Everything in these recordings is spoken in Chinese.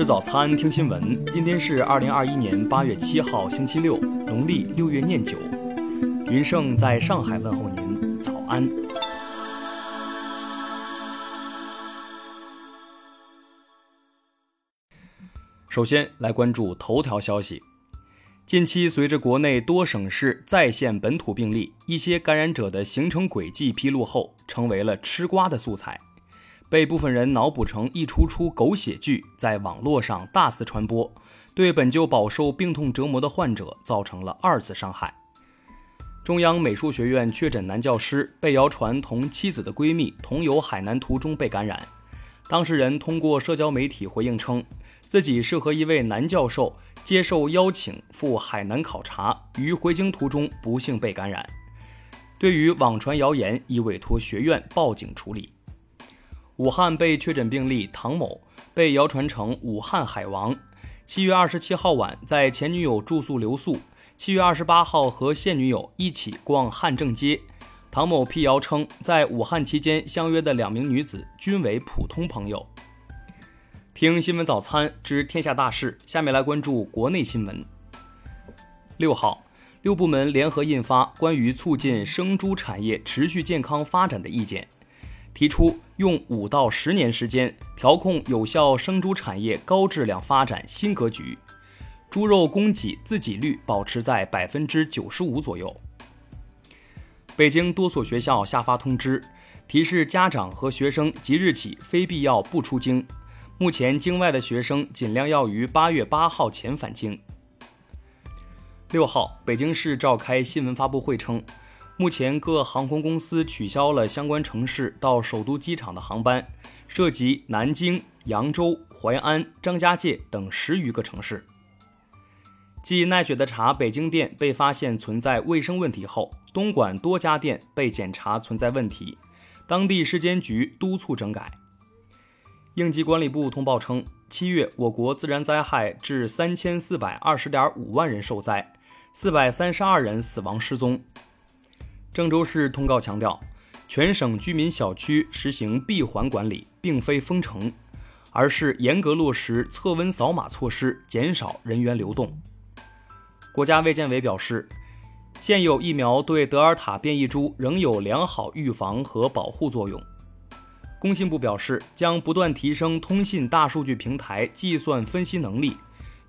吃早餐，听新闻。今天是二零二一年八月七号，星期六，农历六月廿九。云盛在上海问候您，早安。首先来关注头条消息。近期，随着国内多省市再现本土病例，一些感染者的行程轨迹披露后，成为了吃瓜的素材，被部分人脑补成一出出狗血剧，在网络上大肆传播，对本就饱受病痛折磨的患者造成了二次伤害。中央美术学院确诊男教师被谣传同妻子的闺蜜同游海南途中被感染，当事人通过社交媒体回应称，自己是和一位男教授。接受邀请赴海南考察，于回京途中不幸被感染。对于网传谣言，已委托学院报警处理。武汉被确诊病例唐某被谣传成武汉海王，七月二十七号晚在前女友住宿留宿，七月二十八号和现女友一起逛汉正街。唐某辟谣称，在武汉期间相约的两名女子均为普通朋友。听新闻早餐知天下大事，下面来关注国内新闻。六号，六部门联合印发关于促进生猪产业持续健康发展的意见，提出用五到十年时间调控有效生猪产业高质量发展新格局，猪肉供给自给率保持在百分之九十五左右。北京多所学校下发通知，提示家长和学生即日起非必要不出京。目前，境外的学生尽量要于八月八号前返京。六号，北京市召开新闻发布会称，目前各航空公司取消了相关城市到首都机场的航班，涉及南京、扬州、淮安、张家界等十余个城市。继奈雪的茶北京店被发现存在卫生问题后，东莞多家店被检查存在问题，当地市监局督促整改。应急管理部通报称，七月我国自然灾害致三千四百二十点五万人受灾，四百三十二人死亡失踪。郑州市通告强调，全省居民小区实行闭环管理，并非封城，而是严格落实测温扫码措施，减少人员流动。国家卫健委表示，现有疫苗对德尔塔变异株仍有良好预防和保护作用。工信部表示，将不断提升通信大数据平台计算分析能力，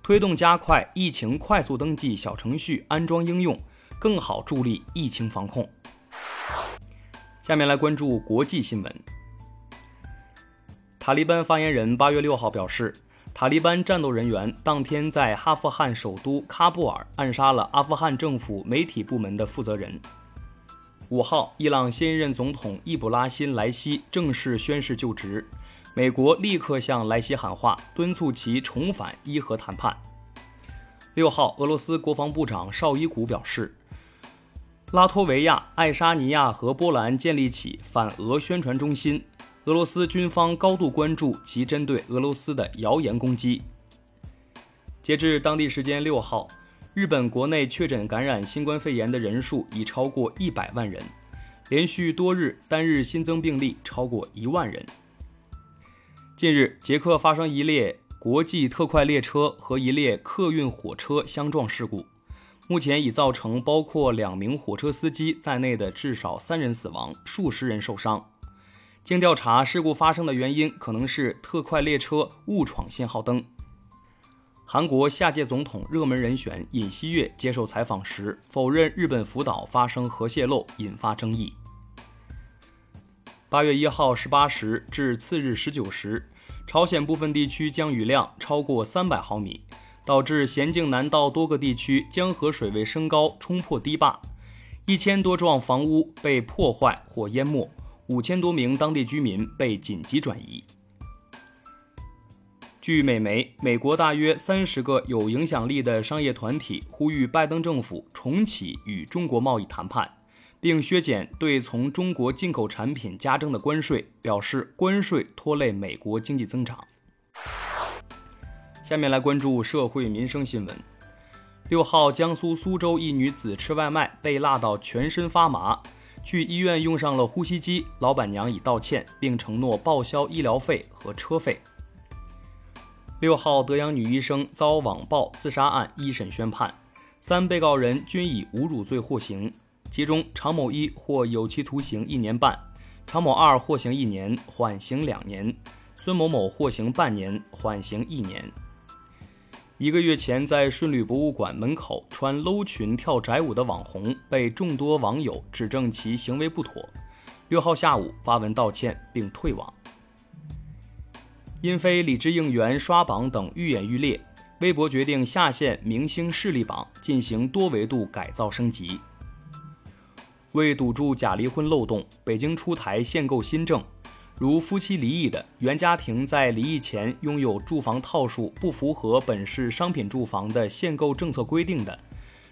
推动加快疫情快速登记小程序安装应用，更好助力疫情防控。下面来关注国际新闻。塔利班发言人八月六号表示，塔利班战斗人员当天在阿富汗首都喀布尔暗杀了阿富汗政府媒体部门的负责人。五号，伊朗新任总统易卜拉欣·莱西正式宣誓就职，美国立刻向莱西喊话，敦促其重返伊核谈判。六号，俄罗斯国防部长绍伊古表示，拉脱维亚、爱沙尼亚和波兰建立起反俄宣传中心，俄罗斯军方高度关注其针对俄罗斯的谣言攻击。截至当地时间六号。日本国内确诊感染新冠肺炎的人数已超过一百万人，连续多日单日新增病例超过一万人。近日，捷克发生一列国际特快列车和一列客运火车相撞事故，目前已造成包括两名火车司机在内的至少三人死亡，数十人受伤。经调查，事故发生的原因可能是特快列车误闯信号灯。韩国下届总统热门人选尹锡悦接受采访时否认日本福岛发生核泄漏，引发争议。八月一号十八时至次日十九时，朝鲜部分地区降雨量超过三百毫米，导致咸镜南道多个地区江河水位升高，冲破堤坝，一千多幢房屋被破坏或淹没，五千多名当地居民被紧急转移。据美媒，美国大约三十个有影响力的商业团体呼吁拜登政府重启与中国贸易谈判，并削减对从中国进口产品加征的关税，表示关税拖累美国经济增长。下面来关注社会民生新闻。六号，江苏苏州一女子吃外卖被辣到全身发麻，去医院用上了呼吸机，老板娘已道歉，并承诺报销医疗费和车费。六号，德阳女医生遭网暴自杀案一审宣判，三被告人均以侮辱罪获刑，其中常某一获有期徒刑一年半，常某二获刑一年，缓刑两年，孙某某获刑半年，缓刑一年。一个月前，在顺旅博物馆门口穿搂裙跳宅舞的网红，被众多网友指证其行为不妥，六号下午发文道歉并退网。因非李智应援刷榜等愈演愈烈，微博决定下线明星势力榜，进行多维度改造升级。为堵住假离婚漏洞，北京出台限购新政，如夫妻离异的原家庭在离异前拥有住房套数不符合本市商品住房的限购政策规定的，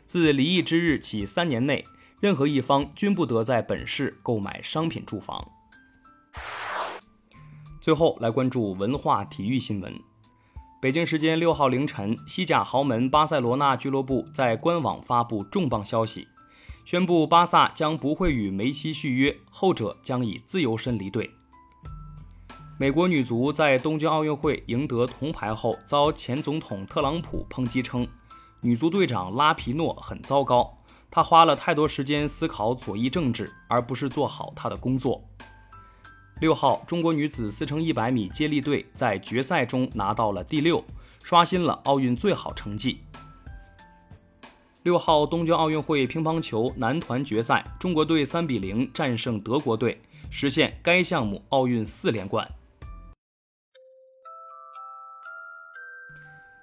自离异之日起三年内，任何一方均不得在本市购买商品住房。最后来关注文化体育新闻。北京时间六号凌晨，西甲豪门巴塞罗那俱乐部在官网发布重磅消息，宣布巴萨将不会与梅西续约，后者将以自由身离队。美国女足在东京奥运会赢得铜牌后，遭前总统特朗普抨击称，女足队长拉皮诺很糟糕，她花了太多时间思考左翼政治，而不是做好她的工作。六号，中国女子四乘一百米接力队在决赛中拿到了第六，刷新了奥运最好成绩。六号，东京奥运会乒乓球男团决赛，中国队三比零战胜德国队，实现该项目奥运四连冠。